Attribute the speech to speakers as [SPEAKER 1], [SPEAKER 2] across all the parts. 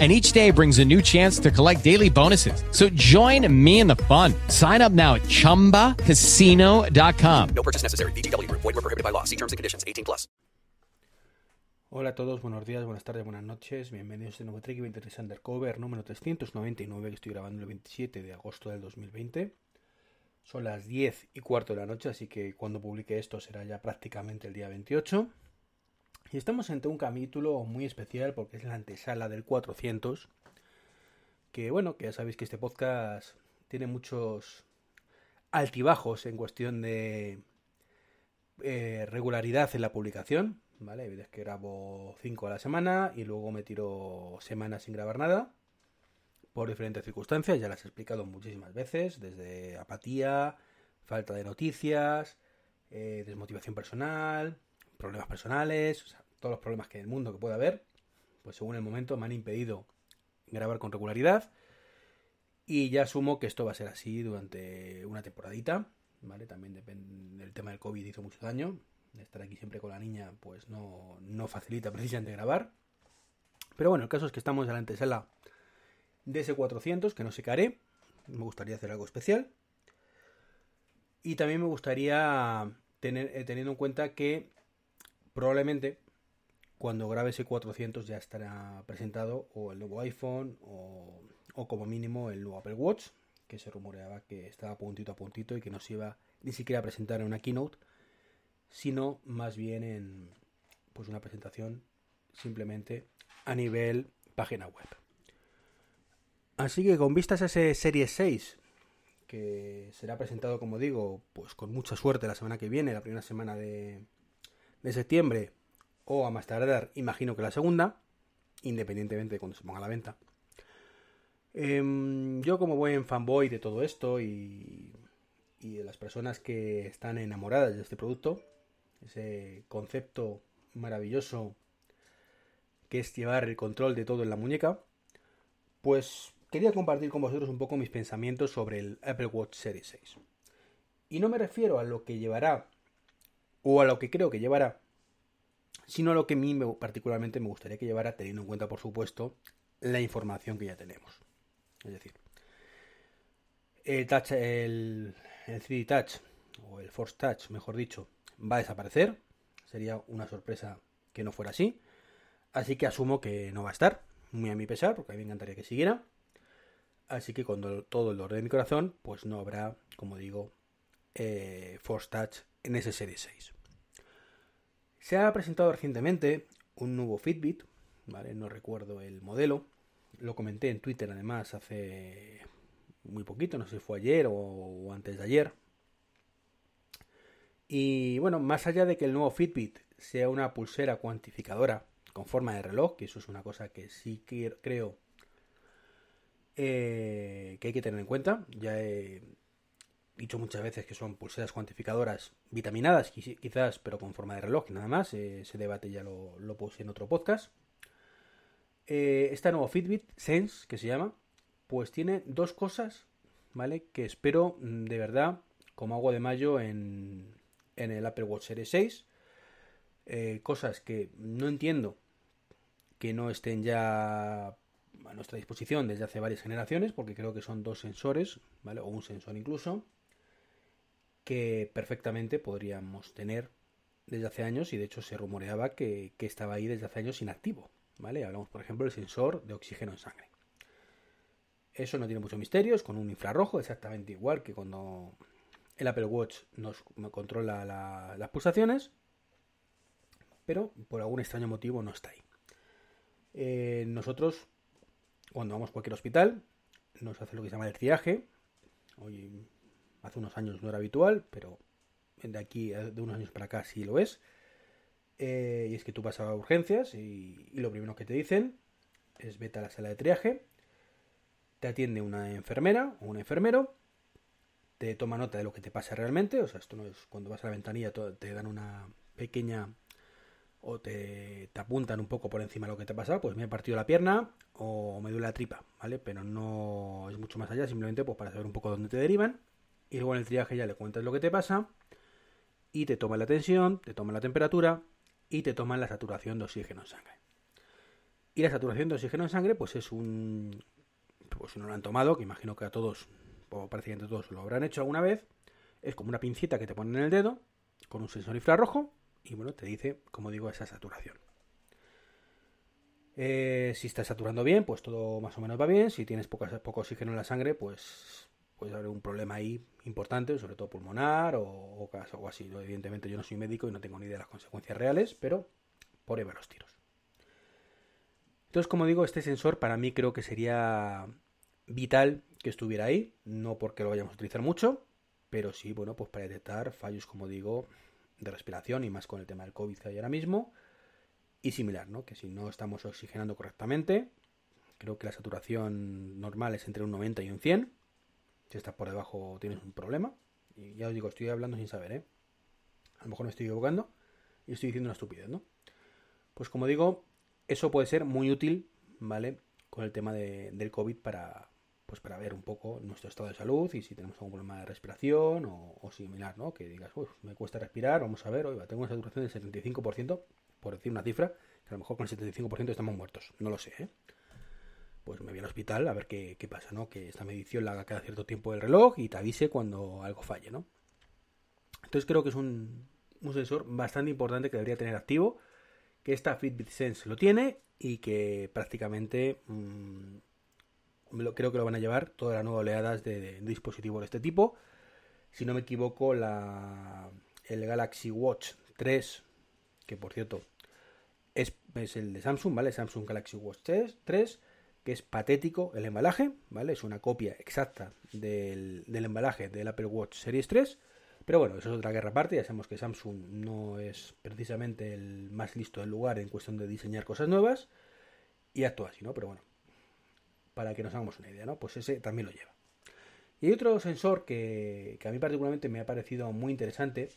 [SPEAKER 1] and each day brings a new chance to collect daily bonuses. So join me in the fun. Sign up now at ChumbaCasino.com.
[SPEAKER 2] No purchase necessary. BGW. Void were prohibited by law. See terms and conditions. 18 plus.
[SPEAKER 3] Hola a todos, buenos días, buenas tardes, buenas noches. Bienvenidos a este nuevo Trek 23 Undercover número 399 que estoy grabando el 27 de agosto del 2020. Son las 10 y cuarto de la noche, así que cuando publique esto será ya prácticamente el día 28. Y estamos ante un capítulo muy especial porque es la antesala del 400. Que bueno, que ya sabéis que este podcast tiene muchos altibajos en cuestión de eh, regularidad en la publicación. ¿Vale? Veces que grabo 5 a la semana y luego me tiro semanas sin grabar nada. Por diferentes circunstancias, ya las he explicado muchísimas veces, desde apatía, falta de noticias, eh, desmotivación personal, problemas personales, o sea, todos los problemas que en el mundo que pueda haber, pues según el momento me han impedido grabar con regularidad. Y ya asumo que esto va a ser así durante una temporadita, ¿vale? También depende del tema del COVID hizo mucho daño. Estar aquí siempre con la niña, pues no, no facilita precisamente grabar. Pero bueno, el caso es que estamos en la antesala de ese 400, que no sé qué haré. Me gustaría hacer algo especial. Y también me gustaría tener, eh, teniendo en cuenta que probablemente cuando grabe ese 400 ya estará presentado o el nuevo iPhone o, o, como mínimo el nuevo Apple Watch, que se rumoreaba que estaba puntito a puntito y que no se iba ni siquiera a presentar en una keynote, sino más bien en pues una presentación simplemente a nivel página web. Así que con vistas a ese Series 6, que será presentado, como digo, pues con mucha suerte la semana que viene, la primera semana de, de septiembre, o a más tardar, imagino que la segunda, independientemente de cuando se ponga a la venta. Eh, yo como buen fanboy de todo esto y, y, de las personas que están enamoradas de este producto, ese concepto maravilloso que es llevar el control de todo en la muñeca, pues quería compartir con vosotros un poco mis pensamientos sobre el Apple Watch Series 6. Y no me refiero a lo que llevará o a lo que creo que llevará, sino lo que a mí me, particularmente me gustaría que llevara, teniendo en cuenta, por supuesto, la información que ya tenemos. Es decir, el, touch, el, el 3D Touch, o el Force Touch, mejor dicho, va a desaparecer. Sería una sorpresa que no fuera así. Así que asumo que no va a estar, muy a mi pesar, porque a mí me encantaría que siguiera. Así que con todo el dolor de mi corazón, pues no habrá, como digo, eh, Force Touch en ese Series 6. Se ha presentado recientemente un nuevo Fitbit, ¿vale? No recuerdo el modelo. Lo comenté en Twitter además hace muy poquito, no sé si fue ayer o antes de ayer. Y bueno, más allá de que el nuevo Fitbit sea una pulsera cuantificadora con forma de reloj, que eso es una cosa que sí creo eh, que hay que tener en cuenta. Ya he dicho muchas veces que son pulseras cuantificadoras vitaminadas, quizás, pero con forma de reloj, nada más. Eh, ese debate ya lo, lo, puse en otro podcast. Eh, esta nueva Fitbit Sense, que se llama, pues tiene dos cosas, ¿vale? Que espero mm, de verdad, como agua de mayo en, en el Apple Watch Series 6. Eh, cosas que no entiendo que no estén ya a nuestra disposición desde hace varias generaciones, porque creo que son dos sensores, ¿vale? O un sensor incluso, que perfectamente podríamos tener desde hace años y de hecho se rumoreaba que, que estaba ahí desde hace años inactivo, ¿vale? Hablamos, por ejemplo, del sensor de oxígeno en sangre. Eso no tiene mucho misterio, es con un infrarrojo, exactamente igual que cuando el Apple Watch nos controla la, las pulsaciones, pero por algún extraño motivo no está ahí. Eh, nosotros, cuando vamos a cualquier hospital, nos hace lo que se llama el triaje. Hace unos años no era habitual, pero de aquí, de unos años para acá, sí lo es. Eh, y es que tú vas a urgencias y, lo primero que te dicen es vete a la sala de triaje, te atiende una enfermera o un enfermero, te toma nota de lo que te pasa realmente, o sea, esto no es cuando vas a la ventanilla te dan una pequeña o te, apuntan un poco por encima de lo que te ha pasado, pues me he partido la pierna o me duele la tripa, ¿vale? Pero no es mucho más allá, simplemente pues para saber un poco dónde te derivan. Y luego en el triaje ya le cuentas lo que te pasa y te toman la tensión, te toman la temperatura y te toman la saturación de oxígeno en sangre. Y la saturación de oxígeno en sangre, pues es un. Pues si no lo han tomado, que imagino que a todos, o que todos lo habrán hecho alguna vez, es como una pincita que te ponen en el dedo, con un sensor infrarrojo, y bueno, te dice, como digo, esa saturación. Eh, si estás saturando bien, pues todo más o menos va bien. Si tienes poco oxígeno en la sangre, pues puede haber un problema ahí importante, sobre todo pulmonar o, o algo así. Evidentemente yo no soy médico y no tengo ni idea de las consecuencias reales, pero por ahí van los tiros. Entonces, como digo, este sensor para mí creo que sería vital que estuviera ahí, no porque lo vayamos a utilizar mucho, pero sí, bueno, pues para detectar fallos, como digo, de respiración y más con el tema del COVID que hay ahora mismo y similar, ¿no? Que si no estamos oxigenando correctamente, creo que la saturación normal es entre un 90 y un 100. Si estás por debajo tienes un problema. Y ya os digo, estoy hablando sin saber, ¿eh? A lo mejor me estoy equivocando y estoy diciendo una estupidez, ¿no? Pues como digo, eso puede ser muy útil, ¿vale? Con el tema de, del COVID para, pues para ver un poco nuestro estado de salud y si tenemos algún problema de respiración o, similar, ¿no? Que digas, uff, me cuesta respirar, vamos a ver, oiga, tengo una saturación del 75%, por decir una cifra, que a lo mejor con el 75% estamos muertos, no lo sé, ¿eh? Pues me voy al hospital a ver qué, pasa, ¿no? Que esta medición la haga cada cierto tiempo el reloj y te avise cuando algo falle, ¿no? Entonces creo que es un, sensor bastante importante que debería tener activo que esta Fitbit Sense lo tiene y que prácticamente mmm, creo que lo van a llevar todas las nuevas oleadas de, de, dispositivos de este tipo. Si no me equivoco, la, el Galaxy Watch 3, que por cierto es, es, el de Samsung, ¿vale? Samsung Galaxy Watch 3, 3, que es patético el embalaje, ¿vale? Es una copia exacta del, del embalaje del Apple Watch Series 3 pero bueno, eso es otra guerra aparte. Ya sabemos que Samsung no es precisamente el más listo del lugar en cuestión de diseñar cosas nuevas. Y actúa así, ¿no? Pero bueno, para que nos hagamos una idea, ¿no? Pues ese también lo lleva. Y hay otro sensor que, a mí particularmente me ha parecido muy interesante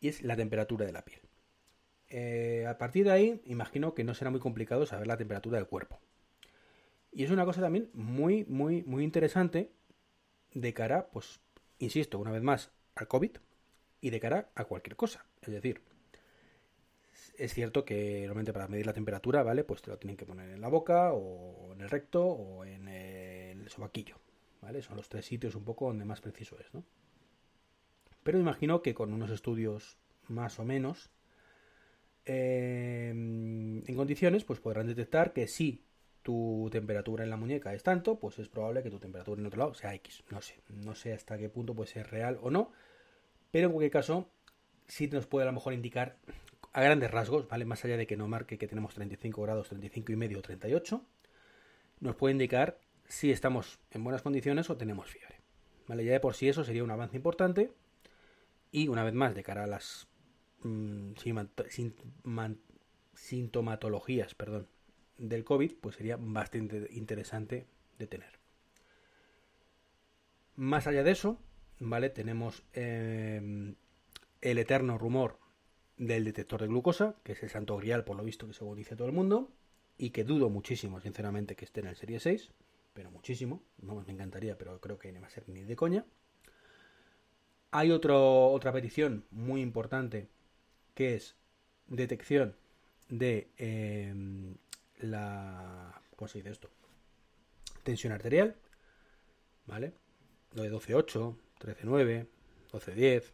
[SPEAKER 3] y es la temperatura de la piel. Eh, a partir de ahí, imagino que no será muy complicado saber la temperatura del cuerpo. Y es una cosa también muy, muy, muy interesante de cara, pues, insisto, una vez más, al COVID y de cara a cualquier cosa. Es decir, es cierto que normalmente para medir la temperatura, ¿vale? Pues te lo tienen que poner en la boca o en el recto o en el sobaquillo, ¿vale? Son los tres sitios un poco donde más preciso es, ¿no? Pero imagino que con unos estudios más o menos eh, en condiciones, pues podrán detectar que si tu temperatura en la muñeca es tanto, pues es probable que tu temperatura en otro lado sea X. No sé, no sé hasta qué punto puede ser real o no, pero en cualquier caso sí nos puede a lo mejor indicar a grandes rasgos, ¿vale? Más allá de que no marque que tenemos 35 grados, 35 y medio o 38, nos puede indicar si estamos en buenas condiciones o tenemos fiebre. ¿Vale? Ya de por sí eso sería un avance importante y una vez más de cara a las mmm, sintomatologías, perdón, del COVID, pues sería bastante interesante de tener. Más allá de eso, ¿vale? Tenemos eh, el eterno rumor del detector de glucosa, que es el santo grial, por lo visto, que según dice todo el mundo, y que dudo muchísimo, sinceramente, que esté en el Serie 6, pero muchísimo, vamos, me encantaría, pero creo que no va a ser ni de coña. Hay otro, otra petición muy importante, que es detección de eh, la... ¿Cómo se dice esto? Tensión arterial, ¿vale? Lo de 12.8, 13.9, 12.10,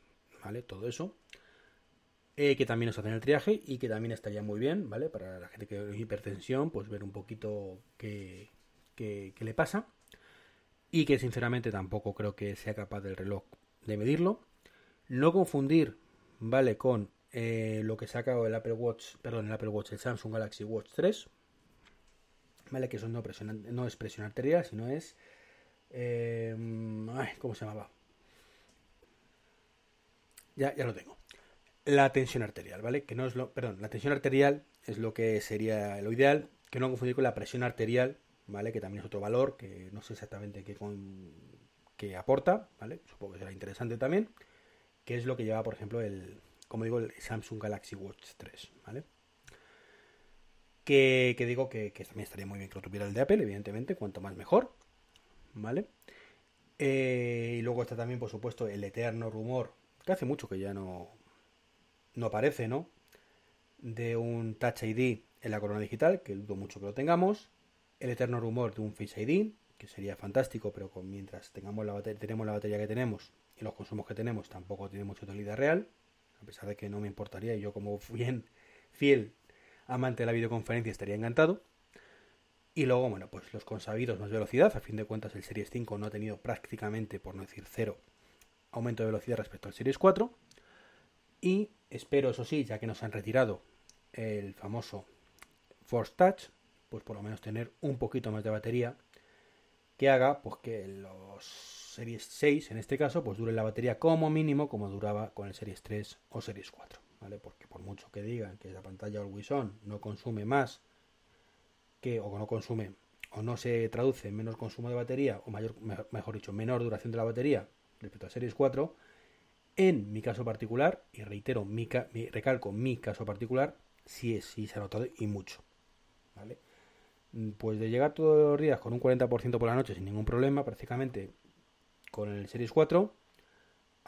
[SPEAKER 3] ¿vale? Todo eso. Eh, que también nos hacen el triaje y que también estaría muy bien, ¿vale? Para la gente que tiene hipertensión, pues ver un poquito qué, qué, le pasa. Y que sinceramente tampoco creo que sea capaz del reloj de medirlo. No confundir, ¿vale? Con eh, lo que saca el Apple Watch, perdón, el Apple Watch, el Samsung Galaxy Watch 3, ¿vale? Que eso no, no es presión arterial, sino es... Eh, ¿Cómo se llamaba? Ya, ya lo tengo. La tensión arterial, ¿vale? Que no es lo... Perdón, la tensión arterial es lo que sería lo ideal, que no confundir con la presión arterial, ¿vale? Que también es otro valor, que no sé exactamente qué, con, qué aporta, ¿vale? Supongo que será interesante también, que es lo que lleva, por ejemplo, el, como digo, el Samsung Galaxy Watch 3, ¿vale? Que, digo que, también estaría muy bien que lo tuviera el de Apple, evidentemente, cuanto más mejor. ¿Vale? Eh, y luego está también, por supuesto, el eterno rumor, que hace mucho que ya no, no aparece, ¿no? De un Touch ID en la corona digital, que dudo mucho que lo tengamos. El eterno rumor de un Face ID, que sería fantástico, pero mientras tengamos la tenemos la batería que tenemos y los consumos que tenemos, tampoco tiene mucha utilidad real. A pesar de que no me importaría, y yo como bien fiel amante de la videoconferencia estaría encantado. Y luego, bueno, pues los consabidos más velocidad. A fin de cuentas, el Series 5 no ha tenido prácticamente, por no decir cero, aumento de velocidad respecto al Series 4. Y espero, eso sí, ya que nos han retirado el famoso Force Touch, pues por lo menos tener un poquito más de batería que haga pues que los Series 6, en este caso, pues dure la batería como mínimo como duraba con el Series 3 o Series 4, ¿vale? Porque por mucho que digan que la pantalla Always On no consume más que, o no consume, o no se traduce en menos consumo de batería, o mayor, mejor dicho, menor duración de la batería respecto a Series 4, en mi caso particular, y reitero, mi, recalco mi caso particular, sí, sí se ha notado y mucho. ¿Vale? Pues de llegar todos los días con un 40% por la noche sin ningún problema, prácticamente con el Series 4,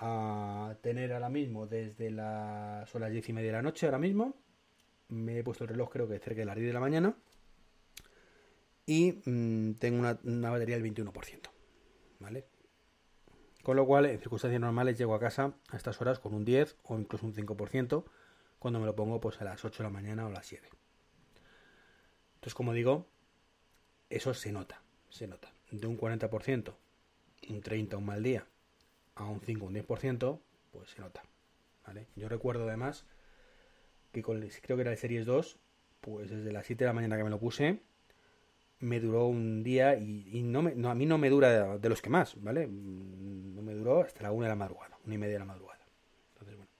[SPEAKER 3] a tener ahora mismo desde las, son las 10 y media de la noche ahora mismo, me he puesto el reloj creo que cerca de las 10 de la mañana, y mmm, tengo una, una, batería del 21%, ¿vale? Con lo cual, en circunstancias normales llego a casa a estas horas con un 10 o incluso un 5%, cuando me lo pongo pues a las 8 de la mañana o a las 7. Entonces, como digo, eso se nota, se nota. De un 40%, un 30, un mal día, a un 5, un 10%, pues se nota. ¿vale? Yo recuerdo además que con creo que era el Series 2, pues desde las 7 de la mañana que me lo puse, me duró un día y, no, me, no, a mí no me dura de, los que más, ¿vale? No me duró hasta la 1 de la madrugada, una y media de la madrugada. Entonces, bueno.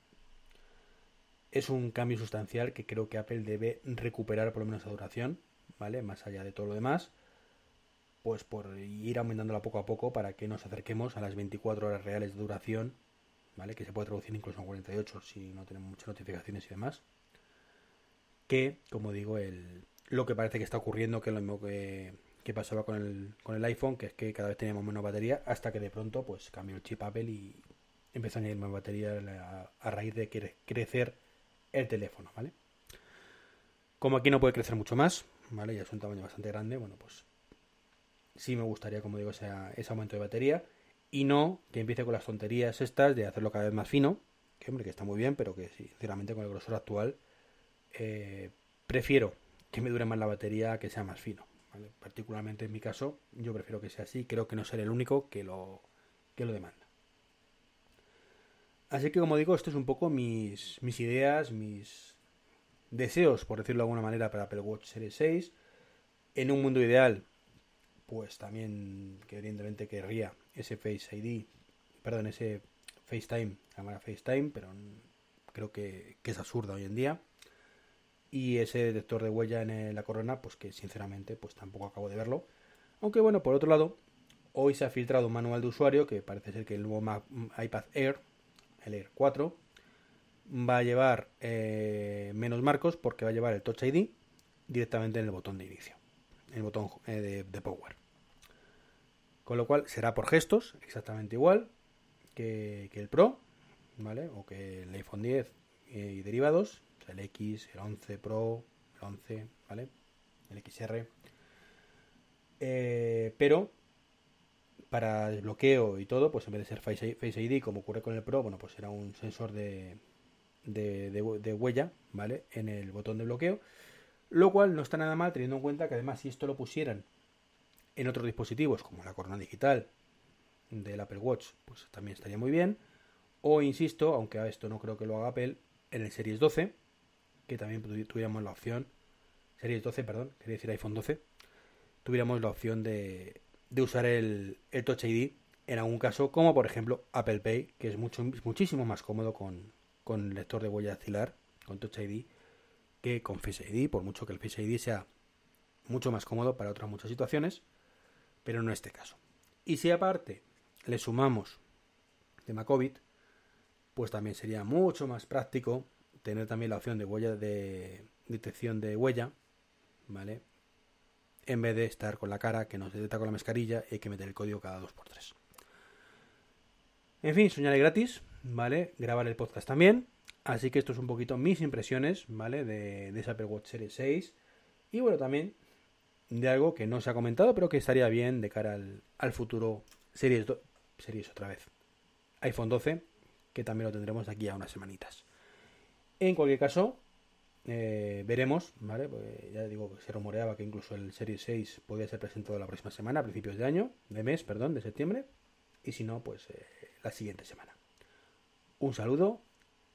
[SPEAKER 3] Es un cambio sustancial que creo que Apple debe recuperar por lo menos esa duración, ¿vale? Más allá de todo lo demás pues por ir aumentándola poco a poco para que nos acerquemos a las 24 horas reales de duración, ¿vale? Que se puede traducir incluso en 48 si no tenemos muchas notificaciones y demás. Que, como digo, el, lo que parece que está ocurriendo, que es lo mismo que, que pasaba con el, con el iPhone, que es que cada vez teníamos menos batería, hasta que de pronto pues cambió el chip Apple y empezó a añadir más batería a, raíz de que crecer el teléfono, ¿vale? Como aquí no puede crecer mucho más, ¿vale? Ya es un tamaño bastante grande, bueno, pues sí me gustaría, como digo, ese, ese aumento de batería y no que empiece con las tonterías estas de hacerlo cada vez más fino, que hombre, que está muy bien, pero que sinceramente con el grosor actual eh, prefiero que me dure más la batería que sea más fino. Particularmente en mi caso, yo prefiero que sea así, creo que no seré el único que lo, que lo demanda. Así que como digo, esto es un poco mis, mis ideas, mis deseos, por decirlo de alguna manera, para Apple Watch Series 6. En un mundo ideal, pues también que evidentemente querría ese Face ID, perdón, ese FaceTime, cámara FaceTime, pero creo que, que, es absurda hoy en día. Y ese detector de huella en la corona, pues que sinceramente pues tampoco acabo de verlo. Aunque bueno, por otro lado, hoy se ha filtrado un manual de usuario que parece ser que el nuevo Mac, iPad Air, el Air 4, va a llevar eh, menos marcos porque va a llevar el Touch ID directamente en el botón de inicio, el botón eh, de, Power. Con lo cual será por gestos, exactamente igual que, que el Pro, ¿vale? O que el iPhone 10 y derivados, el X, el 11 Pro, el 11, ¿vale? El XR. Eh, pero para desbloqueo y todo, pues en vez de ser Face, Face ID, como ocurre con el Pro, bueno, pues será un sensor de, de, de, de, huella, ¿vale? En el botón de bloqueo. Lo cual no está nada mal teniendo en cuenta que además si esto lo pusieran en otros dispositivos como la corona digital del Apple Watch, pues también estaría muy bien. O insisto, aunque a esto no creo que lo haga Apple, en el Series 12, que también tuviéramos la opción, Series 12, perdón, quería decir iPhone 12, tuviéramos la opción de, de usar el, el, Touch ID en algún caso, como por ejemplo Apple Pay, que es mucho, muchísimo más cómodo con, con lector de huella dactilar, con Touch ID, que con Face ID, por mucho que el Face ID sea mucho más cómodo para otras muchas situaciones pero no este caso. Y si aparte le sumamos tema COVID, pues también sería mucho más práctico tener también la opción de huella de detección de huella, ¿vale? En vez de estar con la cara que nos detecta con la mascarilla y hay que meter el código cada 2x3. En fin, soñaré gratis, ¿vale? Grabar el podcast también. Así que esto es un poquito mis impresiones, ¿vale? De, esa Apple Watch Series 6. Y bueno, también de algo que no se ha comentado, pero que estaría bien de cara al, futuro Series, do, series otra vez. iPhone 12, que también lo tendremos de aquí a unas semanitas. En cualquier caso, eh, veremos, ¿vale? Pues ya digo que se rumoreaba que incluso el Series 6 podía ser presentado la próxima semana, a principios de año, de mes, perdón, de septiembre. Y si no, pues eh, la siguiente semana. Un saludo